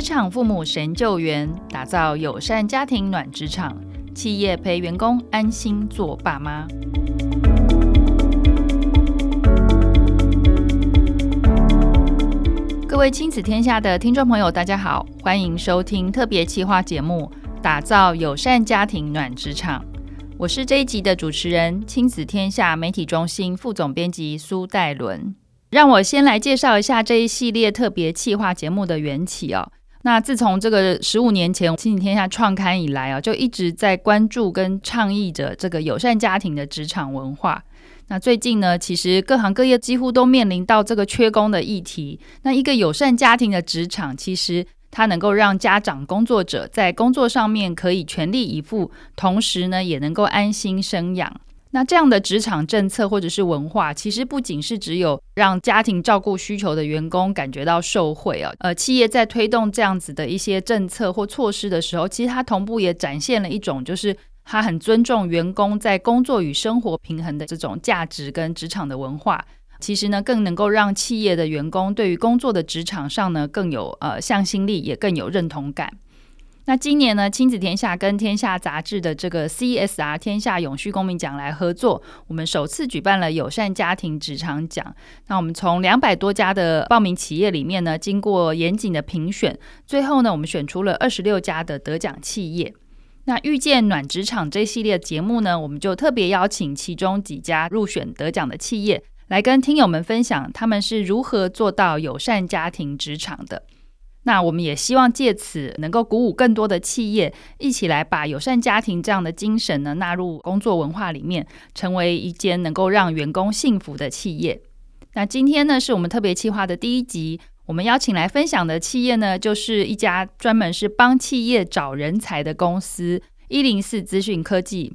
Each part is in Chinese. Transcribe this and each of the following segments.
职场父母神救援，打造友善家庭暖职场，企业陪员工安心做爸妈。各位亲子天下的听众朋友，大家好，欢迎收听特别企划节目《打造友善家庭暖职场》。我是这一集的主持人，亲子天下媒体中心副总编辑苏岱伦。让我先来介绍一下这一系列特别企划节目的缘起哦。那自从这个十五年前《亲子天下》创刊以来啊，就一直在关注跟倡议着这个友善家庭的职场文化。那最近呢，其实各行各业几乎都面临到这个缺工的议题。那一个友善家庭的职场，其实它能够让家长工作者在工作上面可以全力以赴，同时呢，也能够安心生养。那这样的职场政策或者是文化，其实不仅是只有让家庭照顾需求的员工感觉到受惠啊，呃，企业在推动这样子的一些政策或措施的时候，其实它同步也展现了一种，就是它很尊重员工在工作与生活平衡的这种价值跟职场的文化。其实呢，更能够让企业的员工对于工作的职场上呢，更有呃向心力，也更有认同感。那今年呢，亲子天下跟天下杂志的这个 CSR 天下永续公民奖来合作，我们首次举办了友善家庭职场奖。那我们从两百多家的报名企业里面呢，经过严谨的评选，最后呢，我们选出了二十六家的得奖企业。那遇见暖职场这系列节目呢，我们就特别邀请其中几家入选得奖的企业，来跟听友们分享他们是如何做到友善家庭职场的。那我们也希望借此能够鼓舞更多的企业一起来把友善家庭这样的精神呢纳入工作文化里面，成为一间能够让员工幸福的企业。那今天呢是我们特别企划的第一集，我们邀请来分享的企业呢就是一家专门是帮企业找人才的公司——一零四资讯科技。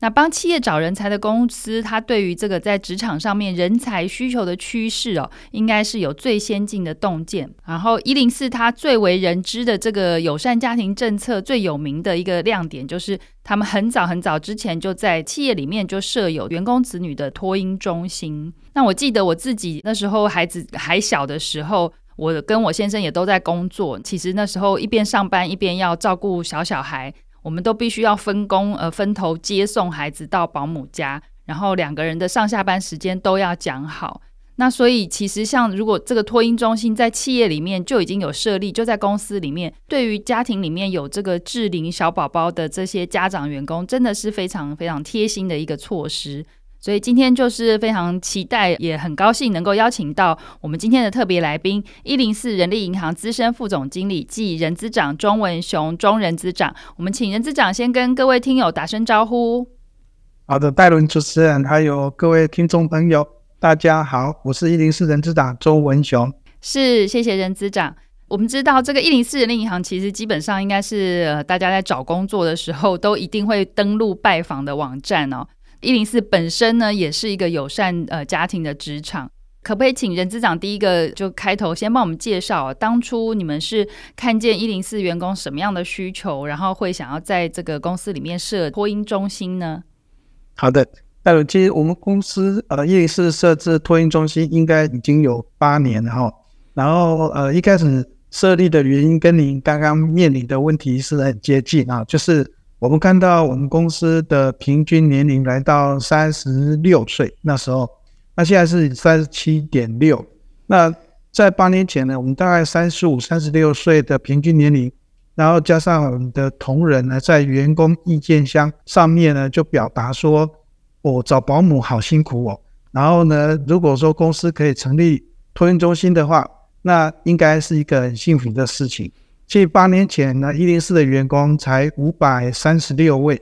那帮企业找人才的公司，它对于这个在职场上面人才需求的趋势哦，应该是有最先进的洞见。然后一零四它最为人知的这个友善家庭政策最有名的一个亮点，就是他们很早很早之前就在企业里面就设有员工子女的托婴中心。那我记得我自己那时候孩子还小的时候，我跟我先生也都在工作。其实那时候一边上班一边要照顾小小孩。我们都必须要分工，呃，分头接送孩子到保姆家，然后两个人的上下班时间都要讲好。那所以，其实像如果这个托婴中心在企业里面就已经有设立，就在公司里面，对于家庭里面有这个智龄小宝宝的这些家长员工，真的是非常非常贴心的一个措施。所以今天就是非常期待，也很高兴能够邀请到我们今天的特别来宾，一零四人力银行资深副总经理暨人资长钟文雄钟人资长。我们请人资长先跟各位听友打声招呼。好的，戴伦主持人，还有各位听众朋友，大家好，我是一零四人资长钟文雄。是，谢谢人资长。我们知道这个一零四人力银行其实基本上应该是呃大家在找工作的时候都一定会登录拜访的网站哦。一零四本身呢，也是一个友善呃家庭的职场，可不可以请人资长第一个就开头先帮我们介绍，当初你们是看见一零四员工什么样的需求，然后会想要在这个公司里面设托婴中心呢？好的，那其实我们公司呃一零四设置托婴中心应该已经有八年了哈，然后呃一开始设立的原因跟您刚刚面临的问题是很接近啊，就是。我们看到我们公司的平均年龄来到三十六岁，那时候，那现在是三十七点六。那在八年前呢，我们大概三十五、三十六岁的平均年龄，然后加上我们的同仁呢，在员工意见箱上面呢，就表达说，我找保姆好辛苦哦。然后呢，如果说公司可以成立托婴中心的话，那应该是一个很幸福的事情。其实八年前呢，一零四的员工才五百三十六位，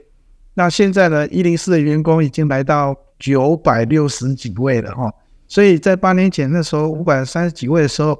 那现在呢，一零四的员工已经来到九百六十几位了哈。所以在八年前那时候五百三十几位的时候，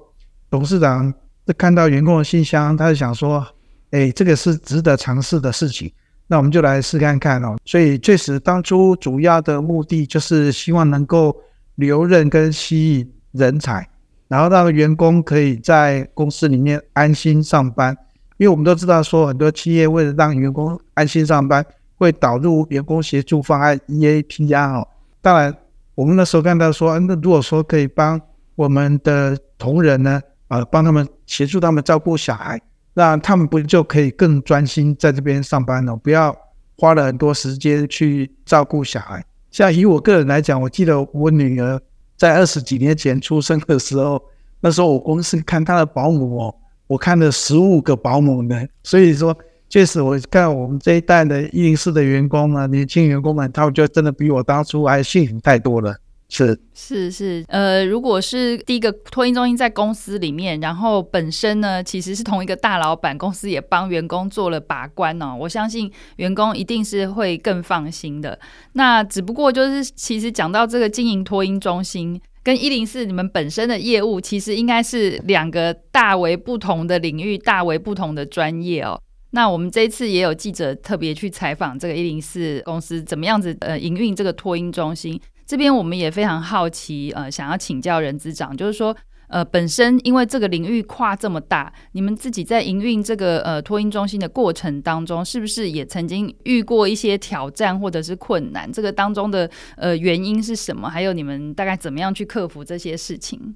董事长看到员工的信箱，他就想说：“哎，这个是值得尝试的事情，那我们就来试看看哦。”所以确实，当初主要的目的就是希望能够留任跟吸引人才。然后让员工可以在公司里面安心上班，因为我们都知道说很多企业为了让员工安心上班，会导入员工协助方案 EAPR 哦。当然，我们那时候看到说，那如果说可以帮我们的同仁呢，呃，帮他们协助他们照顾小孩，那他们不就可以更专心在这边上班了？不要花了很多时间去照顾小孩。像以我个人来讲，我记得我女儿在二十几年前出生的时候，那时候我公司看他的保姆哦，我看了十五个保姆呢。所以说，确实我看我们这一代的一零四的员工啊，年轻员工们，他们就真的比我当初还幸福太多了。是是是，呃，如果是第一个托婴中心在公司里面，然后本身呢其实是同一个大老板，公司也帮员工做了把关哦，我相信员工一定是会更放心的。那只不过就是，其实讲到这个经营托婴中心跟一零四你们本身的业务，其实应该是两个大为不同的领域，大为不同的专业哦。那我们这一次也有记者特别去采访这个一零四公司怎么样子呃营运这个托婴中心。这边我们也非常好奇，呃，想要请教人资长，就是说，呃，本身因为这个领域跨这么大，你们自己在营运这个呃托婴中心的过程当中，是不是也曾经遇过一些挑战或者是困难？这个当中的呃原因是什么？还有你们大概怎么样去克服这些事情？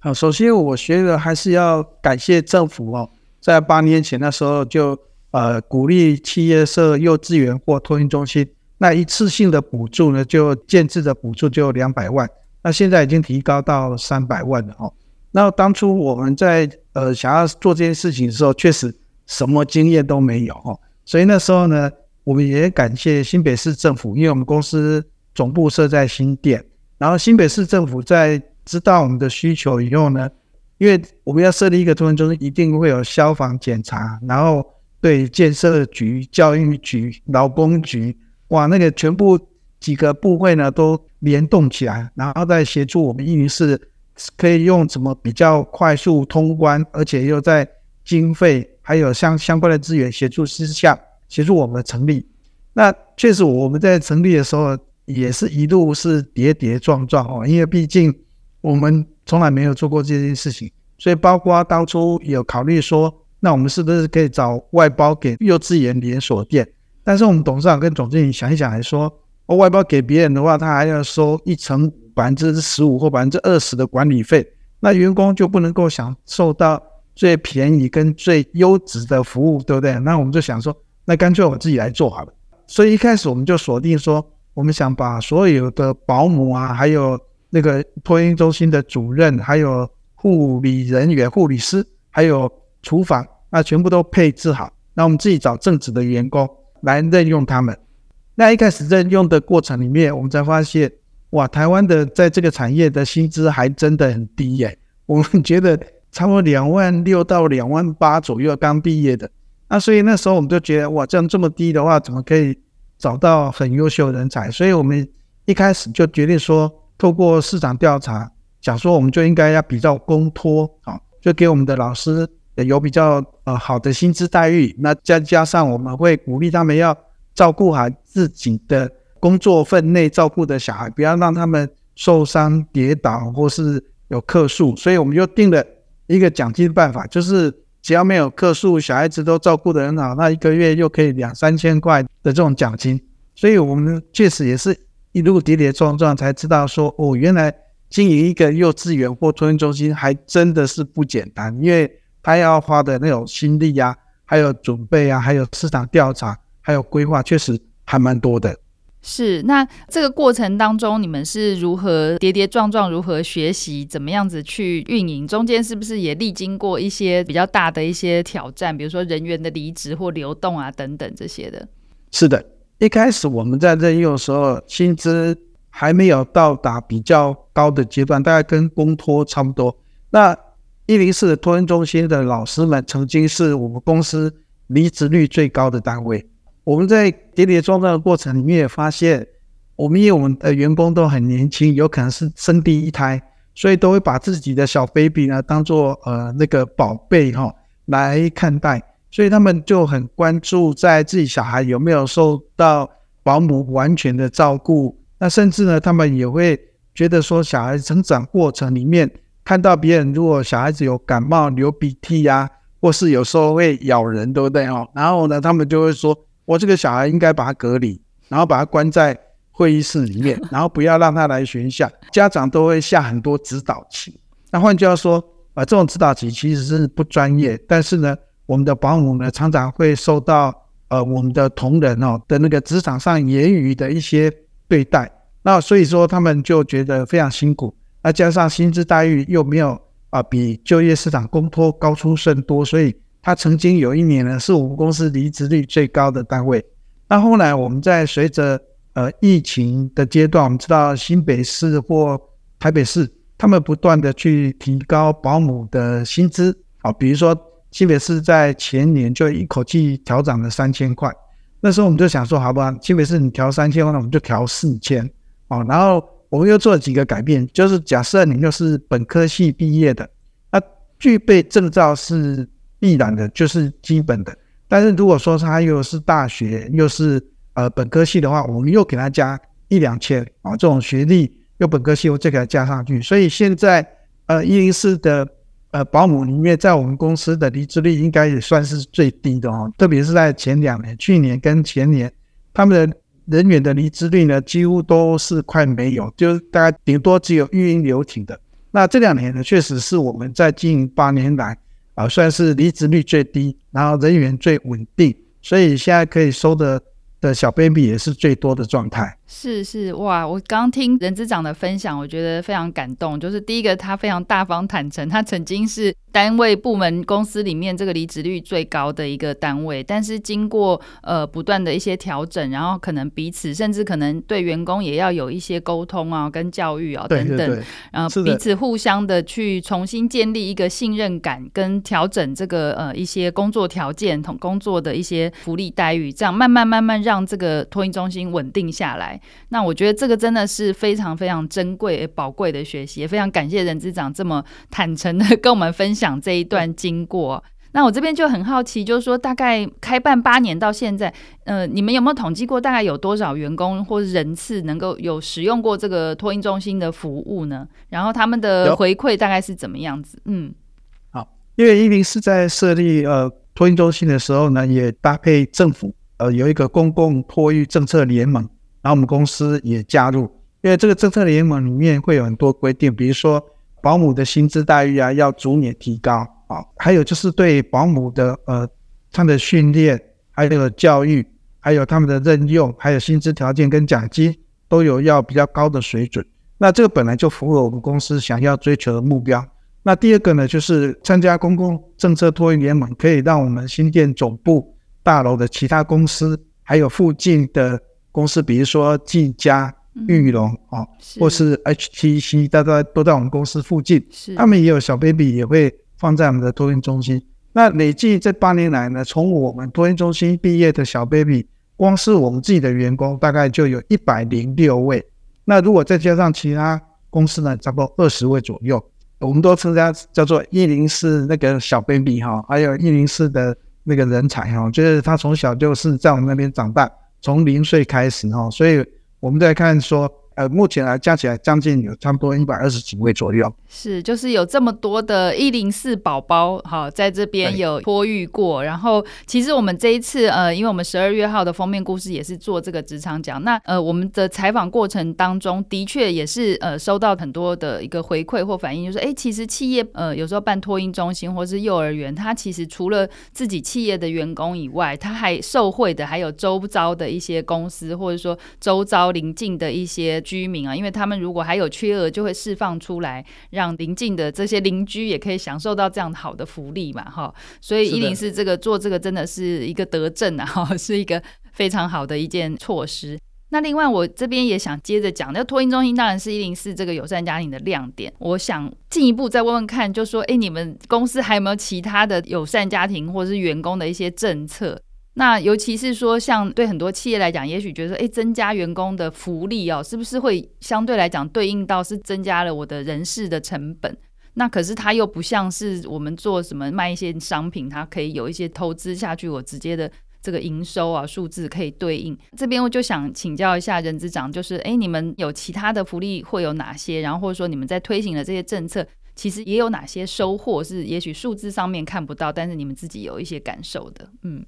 好，首先我觉得还是要感谢政府哦，在八年前的时候就呃鼓励企业设幼稚园或托婴中心。那一次性的补助呢，就建制的补助就两百万，那现在已经提高到三百万了哦。那当初我们在呃想要做这件事情的时候，确实什么经验都没有哦，所以那时候呢，我们也感谢新北市政府，因为我们公司总部设在新店，然后新北市政府在知道我们的需求以后呢，因为我们要设立一个托婴中心，一定会有消防检查，然后对建设局、教育局、劳工局。哇，那个全部几个部会呢都联动起来，然后再协助我们一零四，可以用什么比较快速通关，而且又在经费还有相相关的资源协助之下，协助我们成立。那确实我们在成立的时候也是一路是跌跌撞撞哦，因为毕竟我们从来没有做过这件事情，所以包括当初有考虑说，那我们是不是可以找外包给幼稚园连锁店？但是我们董事长跟总经理想一想，还说，我外包给别人的话，他还要收一成百分之十五或百分之二十的管理费，那员工就不能够享受到最便宜跟最优质的服务，对不对？那我们就想说，那干脆我自己来做好了。所以一开始我们就锁定说，我们想把所有的保姆啊，还有那个托婴中心的主任，还有护理人员、护理师，还有厨房，那全部都配置好，那我们自己找正职的员工。来任用他们，那一开始任用的过程里面，我们才发现，哇，台湾的在这个产业的薪资还真的很低耶。我们觉得差不多两万六到两万八左右，刚毕业的。那 所以那时候我们就觉得，哇，这样这么低的话，怎么可以找到很优秀的人才？所以我们一开始就决定说，透过市场调查，想说我们就应该要比较公托啊，就给我们的老师。有比较呃好的薪资待遇，那再加上我们会鼓励他们要照顾好自己的工作分内照顾的小孩，不要让他们受伤跌倒或是有客诉，所以我们就定了一个奖金办法，就是只要没有客诉，小孩子都照顾得很好，那一个月又可以两三千块的这种奖金。所以我们确实也是一路跌跌撞撞才知道说，哦，原来经营一个幼稚园或托婴中心还真的是不简单，因为。他要花的那种心力呀、啊，还有准备啊，还有市场调查，还有规划，确实还蛮多的。是，那这个过程当中，你们是如何跌跌撞撞，如何学习，怎么样子去运营？中间是不是也历经过一些比较大的一些挑战，比如说人员的离职或流动啊等等这些的？是的，一开始我们在任用的时候，薪资还没有到达比较高的阶段，大概跟公托差不多。那一零四托婴中心的老师们曾经是我们公司离职率最高的单位。我们在跌跌撞撞的过程里面也发现，我们因为我们的员工都很年轻，有可能是生第一胎，所以都会把自己的小 baby 呢当做呃那个宝贝哈来看待，所以他们就很关注在自己小孩有没有受到保姆完全的照顾。那甚至呢，他们也会觉得说，小孩成长过程里面。看到别人如果小孩子有感冒、流鼻涕呀、啊，或是有时候会咬人，对不对哦？然后呢，他们就会说：“我这个小孩应该把他隔离，然后把他关在会议室里面，然后不要让他来学校。”家长都会下很多指导棋。那换句话说，啊，这种指导棋其实是不专业，但是呢，我们的保姆呢，常常会受到呃我们的同仁哦的那个职场上言语的一些对待，那所以说他们就觉得非常辛苦，那加上薪资待遇又没有啊、比就业市场公托高出甚多，所以他曾经有一年呢是我们公司离职率最高的单位。那后来我们在随着呃疫情的阶段，我们知道新北市或台北市他们不断的去提高保姆的薪资，啊，比如说。新北市在前年就一口气调涨了三千块，那时候我们就想说，好吧，新北市你调三千块，那我们就调四千，哦，然后我们又做了几个改变，就是假设你又是本科系毕业的，那具备证照是必然的，就是基本的。但是如果说他又是大学又是呃本科系的话，我们又给他加一两千啊，这种学历又本科系，我再给他加上去。所以现在呃一零四的。呃，保姆里面，在我们公司的离职率应该也算是最低的哦。特别是在前两年，去年跟前年，他们的人员的离职率呢，几乎都是快没有，就是大概顶多只有育婴留停的。那这两年呢，确实是我们在经营八年来啊，算是离职率最低，然后人员最稳定，所以现在可以收的的小 baby 也是最多的状态。是是哇，我刚听任资长的分享，我觉得非常感动。就是第一个，他非常大方坦诚，他曾经是单位部门公司里面这个离职率最高的一个单位，但是经过呃不断的一些调整，然后可能彼此甚至可能对员工也要有一些沟通啊，跟教育啊等等，对对对，然后彼此互相的去重新建立一个信任感，跟调整这个呃一些工作条件同工作的一些福利待遇，这样慢慢慢慢让这个托运中心稳定下来。那我觉得这个真的是非常非常珍贵、宝贵的学习，也非常感谢任之长这么坦诚的 跟我们分享这一段经过。那我这边就很好奇，就是说大概开办八年到现在，呃，你们有没有统计过大概有多少员工或人次能够有使用过这个托婴中心的服务呢？然后他们的回馈大概是怎么样子？嗯，好，因为一零四在设立呃托婴中心的时候呢，也搭配政府呃有一个公共托育政策联盟。然后我们公司也加入，因为这个政策联盟里面会有很多规定，比如说保姆的薪资待遇啊要逐年提高啊，还有就是对保姆的呃他的训练，还有教育，还有他们的任用，还有薪资条件跟奖金都有要比较高的水准。那这个本来就符合我们公司想要追求的目标。那第二个呢，就是参加公共政策托育联盟，可以让我们新店总部大楼的其他公司，还有附近的。公司比如说技嘉、玉龙啊，或是 HTC，大家都在我们公司附近，他们也有小 baby 也会放在我们的托运中心。那累计这八年来呢，从我们托运中心毕业的小 baby，光是我们自己的员工大概就有一百零六位。那如果再加上其他公司呢，差不多二十位左右，我们都称它叫做一零四那个小 baby 哈，还有一零四的那个人才哈，就是他从小就是在我们那边长大。从零岁开始哈，所以我们在看说。呃，目前来加起来将近有差不多一百二十几位左右。是，就是有这么多的一零四宝宝，好，在这边有托育过。然后，其实我们这一次，呃，因为我们十二月号的封面故事也是做这个职场讲。那呃，我们的采访过程当中的确也是呃，收到很多的一个回馈或反应，就是哎，其实企业呃，有时候办托婴中心或是幼儿园，它其实除了自己企业的员工以外，它还受惠的还有周遭的一些公司，或者说周遭邻近的一些。居民啊，因为他们如果还有缺额，就会释放出来，让邻近的这些邻居也可以享受到这样好的福利嘛，哈。所以一零四这个做这个真的是一个德政啊，哈，是一个非常好的一件措施。那另外我这边也想接着讲，那托婴中心当然是一零四这个友善家庭的亮点。我想进一步再问问看，就说，哎，你们公司还有没有其他的友善家庭或者是员工的一些政策？那尤其是说，像对很多企业来讲，也许觉得说，诶，增加员工的福利哦，是不是会相对来讲对应到是增加了我的人事的成本？那可是它又不像是我们做什么卖一些商品，它可以有一些投资下去，我直接的这个营收啊数字可以对应。这边我就想请教一下人资长，就是诶，你们有其他的福利会有哪些？然后或者说你们在推行的这些政策，其实也有哪些收获是也许数字上面看不到，但是你们自己有一些感受的，嗯。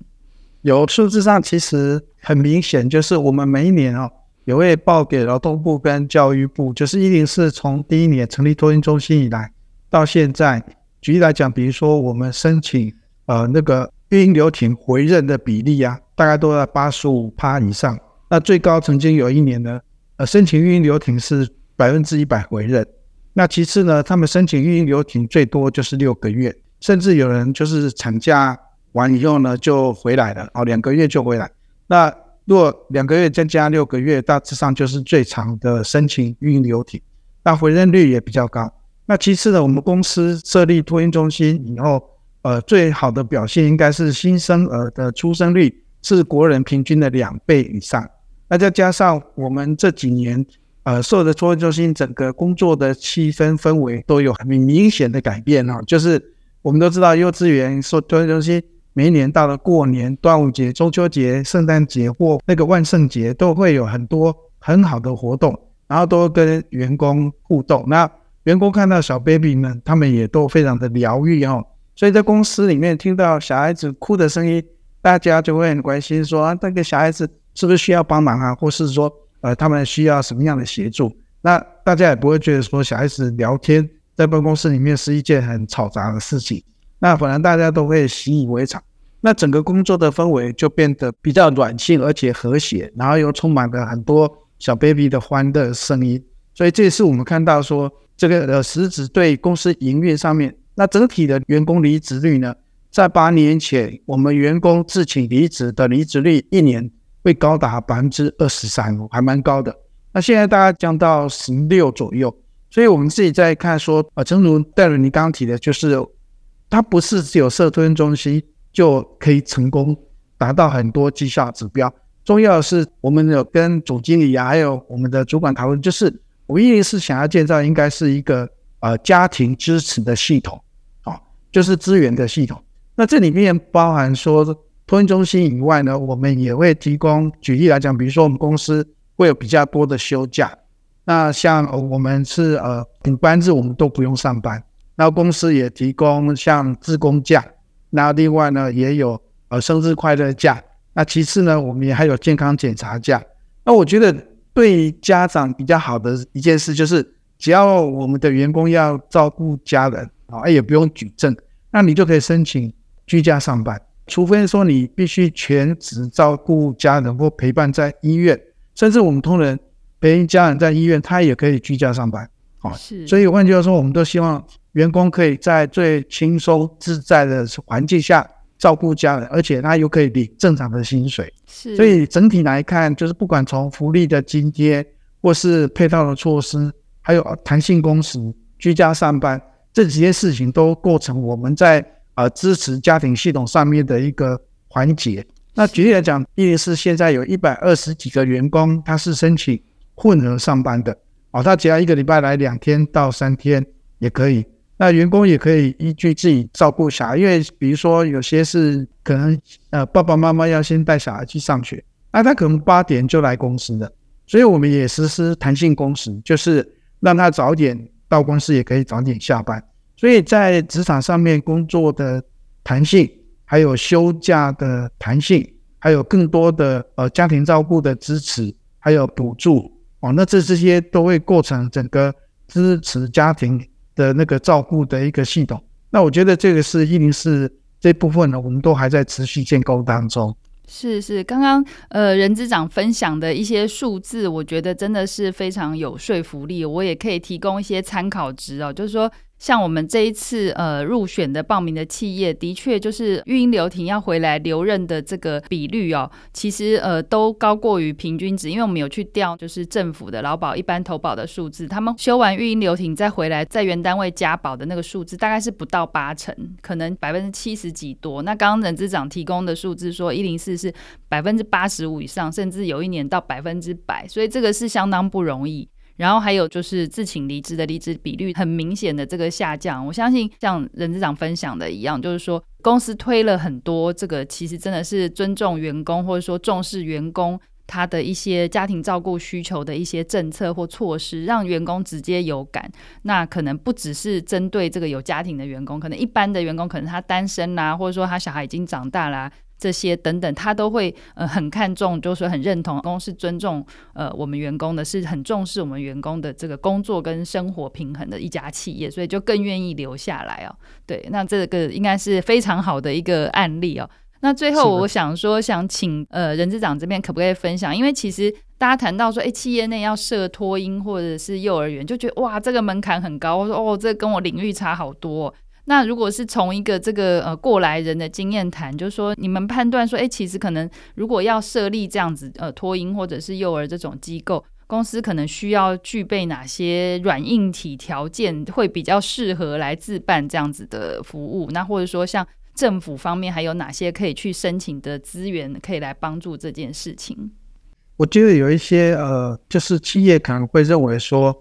有数字上其实很明显，就是我们每一年哦，也会报给劳动部跟教育部，就是一零四从第一年成立托婴中心以来到现在，举例来讲，比如说我们申请呃那个育婴留停回任的比例啊，大概都在八十五趴以上。那最高曾经有一年呢，呃，申请育婴留停是百分之一百回任。那其次呢，他们申请育婴留停最多就是六个月，甚至有人就是产假完以后呢就回来了，哦，两个月就回来。那如果两个月再加六个月，大致上就是最长的申请育婴留停，那回任率也比较高。那其次呢，我们公司设立托婴中心以后，呃，最好的表现应该是新生儿的出生率是国人平均的两倍以上。那再加上我们这几年，呃，所有的托婴中心整个工作的气氛氛围都有很明显的改变啊，就是我们都知道幼稚园说托婴中心。每一年到了过年、端午节、中秋节、圣诞节或那个万圣节，都会有很多很好的活动，然后都跟员工互动。那员工看到小 baby 们，他们也都非常的疗愈哦。所以在公司里面听到小孩子哭的声音，大家就会很关心说，说啊，那个小孩子是不是需要帮忙啊，或是说呃，他们需要什么样的协助？那大家也不会觉得说小孩子聊天在办公室里面是一件很吵杂的事情。那反而大家都会习以为常，那整个工作的氛围就变得比较暖性，而且和谐，然后又充满了很多小 baby 的欢乐声音。所以这也是我们看到说，这个呃实质对公司营运上面，那整体的员工离职率呢，在八年前我们员工自请离职的离职率一年会高达百分之二十三，还蛮高的。那现在大概降到十六左右，所以我们自己在看说，呃，正如戴伦你刚刚提的，就是。它不是只有设托婴中心就可以成功达到很多绩效指标，重要的是我们有跟总经理啊，还有我们的主管讨论，就是我一定是想要建造应该是一个呃家庭支持的系统，啊，就是资源的系统。那这里面包含说托婴中心以外呢，我们也会提供，举例来讲，比如说我们公司会有比较多的休假，那像我们是呃补班日，我们都不用上班。那公司也提供像自工假，那另外呢也有呃生日快乐假，那其次呢我们也还有健康检查假。那我觉得对家长比较好的一件事就是，只要我们的员工要照顾家人啊，也不用举证，那你就可以申请居家上班，除非说你必须全职照顾家人或陪伴在医院，甚至我们同仁陪家人在医院，他也可以居家上班。啊，是，所以换句话说，我们都希望。员工可以在最轻松自在的环境下照顾家人，而且他又可以领正常的薪水。是，所以整体来看，就是不管从福利的津贴，或是配套的措施，还有弹性工时、居家上班这几件事情，都构成我们在呃支持家庭系统上面的一个环节。那举例来讲，一零四现在有一百二十几个员工，他是申请混合上班的，哦，他只要一个礼拜来两天到三天也可以。那员工也可以依据自己照顾小孩，因为比如说有些是可能呃爸爸妈妈要先带小孩去上学，那他可能八点就来公司的，所以我们也实施弹性工时，就是让他早点到公司，也可以早点下班。所以在职场上面工作的弹性，还有休假的弹性，还有更多的呃家庭照顾的支持，还有补助哦，那这这些都会构成整个支持家庭。的那个照顾的一个系统，那我觉得这个是一零四这部分呢，我们都还在持续建构当中。是是，刚刚呃任资长分享的一些数字，我觉得真的是非常有说服力，我也可以提供一些参考值哦，就是说。像我们这一次呃入选的报名的企业，的确就是育婴留停要回来留任的这个比率哦，其实呃都高过于平均值，因为我们有去调就是政府的劳保一般投保的数字，他们休完育婴留停再回来在原单位加保的那个数字大概是不到八成，可能百分之七十几多。那刚刚人资长提供的数字说一零四是百分之八十五以上，甚至有一年到百分之百，所以这个是相当不容易。然后还有就是自请离职的离职比率很明显的这个下降，我相信像任资长分享的一样，就是说公司推了很多这个其实真的是尊重员工或者说重视员工他的一些家庭照顾需求的一些政策或措施，让员工直接有感。那可能不只是针对这个有家庭的员工，可能一般的员工可能他单身啦、或者说他小孩已经长大啦、这些等等，他都会呃很看重，就是很认同公司尊重呃我们员工的，是很重视我们员工的这个工作跟生活平衡的一家企业，所以就更愿意留下来哦。对，那这个应该是非常好的一个案例哦。那最后我想说，想请呃人资长这边可不可以分享？因为其实大家谈到说，哎，企业内要设托婴或者是幼儿园，就觉得哇，这个门槛很高。我说哦，这跟我领域差好多。那如果是从一个这个呃过来人的经验谈，就是说你们判断说，哎，其实可能如果要设立这样子呃托婴或者是幼儿这种机构，公司可能需要具备哪些软硬体条件，会比较适合来自办这样子的服务？那或者说像。政府方面还有哪些可以去申请的资源，可以来帮助这件事情？我觉得有一些呃，就是企业可能会认为说，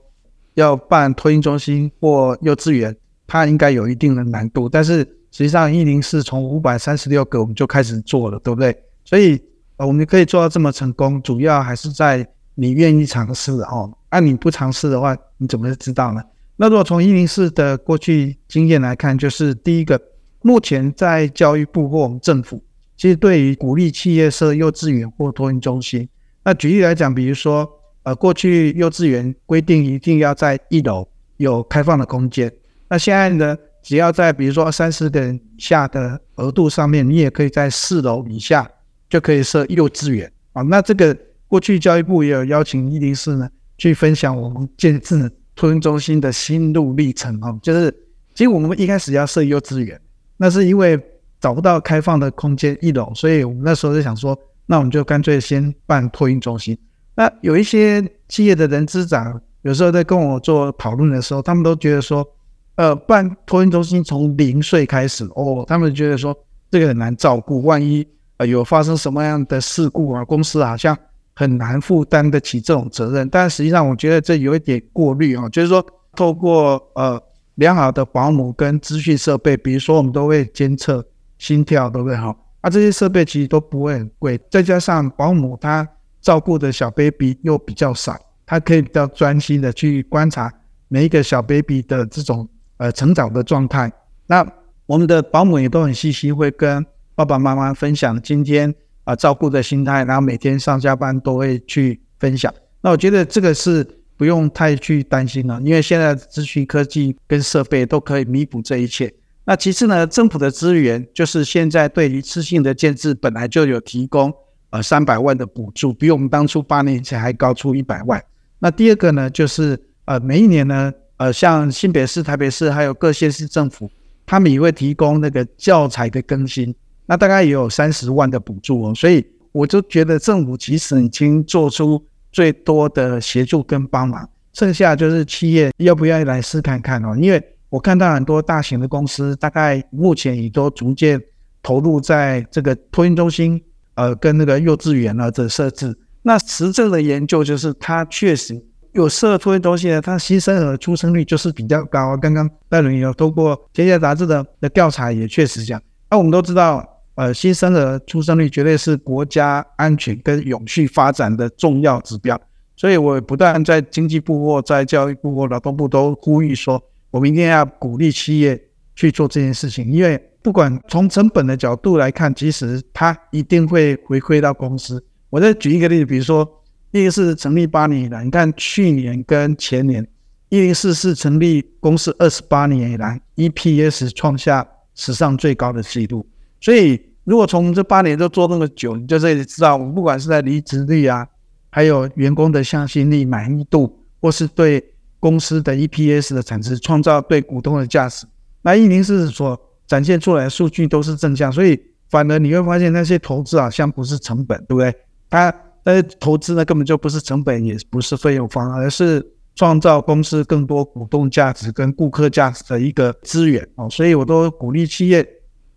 要办托婴中心或幼稚园，它应该有一定的难度。但是实际上，一零四从五百三十六个我们就开始做了，对不对？所以呃，我们可以做到这么成功，主要还是在你愿意尝试哦。按你不尝试的话，你怎么知道呢？那如果从一零四的过去经验来看，就是第一个。目前在教育部或我们政府，其实对于鼓励企业设幼稚园或托婴中心，那举例来讲，比如说，呃，过去幼稚园规定一定要在一楼有开放的空间，那现在呢，只要在比如说三十个人以下的额度上面，你也可以在四楼以下就可以设幼稚园啊。那这个过去教育部也有邀请一零四呢去分享我们建置托婴中心的心路历程啊，就是其实我们一开始要设幼稚园。那是因为找不到开放的空间一楼，所以我们那时候就想说，那我们就干脆先办托婴中心。那有一些企业的人资长，有时候在跟我做讨论的时候，他们都觉得说，呃，办托婴中心从零岁开始哦，他们觉得说这个很难照顾，万一呃有发生什么样的事故啊，公司好像很难负担得起这种责任。但实际上，我觉得这有一点过滤啊，就是说透过呃。良好的保姆跟资讯设备，比如说我们都会监测心跳，对不对？哈，啊，这些设备其实都不会很贵，再加上保姆她照顾的小 baby 又比较少，她可以比较专心的去观察每一个小 baby 的这种呃成长的状态。那我们的保姆也都很细心，会跟爸爸妈妈分享今天啊、照顾的心态，然后每天上下班都会去分享。那我觉得这个是。不用太去担心了，因为现在资讯科技跟设备都可以弥补这一切。那其次呢，政府的资源就是现在对一次性的建置本来就有提供呃三百万的补助，比我们当初八年前还高出一百万。那第二个呢，就是呃每一年呢，呃像新北市、台北市还有各县市政府，他们也会提供那个教材的更新，那大概也有三十万的补助哦。所以我就觉得政府其实已经做出。最多的协助跟帮忙，剩下就是企业要不要来试看看哦？因为我看到很多大型的公司，大概目前也都逐渐投入在这个托婴中心，呃，跟那个幼稚园啊的设置。那实证的研究就是，它确实有社托婴中心的，它新生儿出生率就是比较高。刚刚戴伦也有透过《天下杂志》的的调查，也确实讲。那我们都知道。呃，新生儿出生率绝对是国家安全跟永续发展的重要指标，所以我不但在经济部或在教育部或劳动部都呼吁说，我们一定要鼓励企业去做这件事情，因为不管从成本的角度来看，其实它一定会回馈到公司。我再举一个例子，比如说一零四成立八年以来，你看去年跟前年，一零四是成立公司二十八年以来 EPS 创下史上最高的纪录。所以，如果从这八年都做那么久，你就这里知道，我们不管是在离职率啊，还有员工的向心力、满意度，或是对公司的 EPS 的产值，创造对股东的价值，那一零四所展现出来的数据都是正向。所以，反而你会发现那些投资好像不是成本，对不对？它但是投资呢，根本就不是成本，也不是费用方，而是创造公司更多股东价值跟顾客价值的一个资源哦。所以，我都鼓励企业。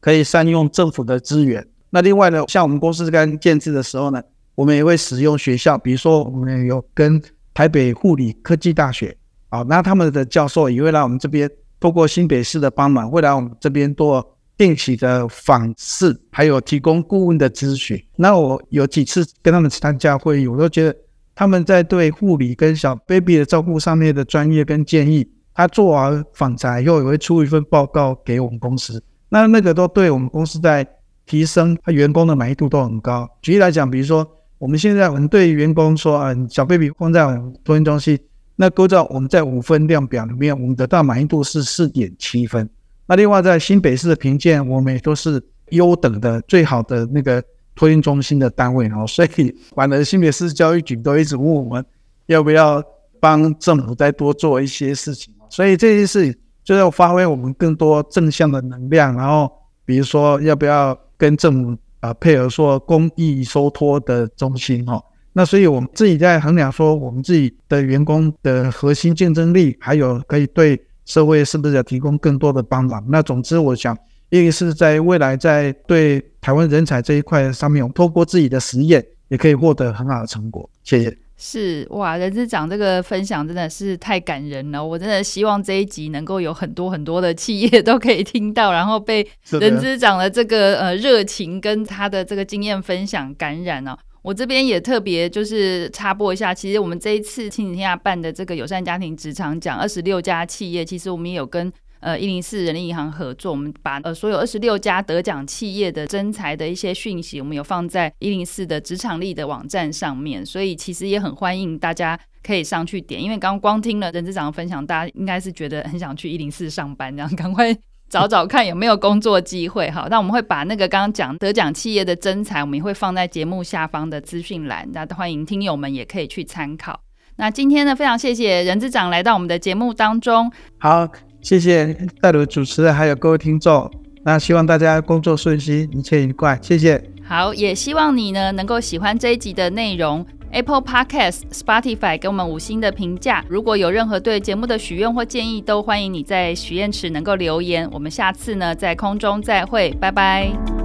可以善用政府的资源。那另外呢，像我们公司刚建制的时候呢，我们也会使用学校，比如说我们有跟台北护理科技大学，啊，那他们的教授也会来我们这边，透过新北市的帮忙，会来我们这边做定期的访视，还有提供顾问的咨询。那我有几次跟他们参加会议，我都觉得他们在对护理跟小 baby 的照顾上面的专业跟建议，他做完访查以后，也会出一份报告给我们公司。那那个都对我们公司在提升他员工的满意度都很高。举例来讲，比如说我们现在我们对员工说啊，小 baby 放在我们托运中心，那构造我们在五分量表里面，我们得到满意度是四点七分。那另外在新北市的评鉴，我们也都是优等的最好的那个托运中心的单位哦。所以，反正新北市教育局都一直问我们要不要帮政府再多做一些事情。所以这些事就要发挥我们更多正向的能量，然后比如说要不要跟政府啊、配合说公益收托的中心哈、那所以我们自己在衡量说我们自己的员工的核心竞争力，还有可以对。社会是不是要提供更多的帮忙？那总之，我想，一个是在未来在对台湾人才这一块上面，我们透过自己的实验，也可以获得很好的成果。谢谢。是哇，人资长这个分享真的是太感人了。我真的希望这一集能够有很多很多的企业都可以听到，然后被人资长的这个呃热情跟他的这个经验分享感染哦。我这边也特别就是插播一下，其实我们这一次亲子天下办的这个友善家庭职场奖，二十六家企业，其实我们也有跟呃一零四人力银行合作，我们把呃所有二十六家得奖企业的征才的一些讯息，我们有放在一零四的职场力的网站上面，所以其实也很欢迎大家可以上去点，因为刚刚光听了人资长的分享，大家应该是觉得很想去一零四上班，这样赶快。找找看有没有工作机会，哈，那我们会把那个刚刚讲得奖企业的真才，我们也会放在节目下方的资讯栏，那欢迎听友们也可以去参考。那今天呢，非常谢谢任之长来到我们的节目当中。好，谢谢带鲁主持人，还有各位听众。那希望大家工作顺心，一切愉快。谢谢。好，也希望你呢能够喜欢这一集的内容。Apple Podcast、Spotify 给我们五星的评价。如果有任何对节目的许愿或建议，都欢迎你在许愿池能够留言。我们下次呢在空中再会，拜拜。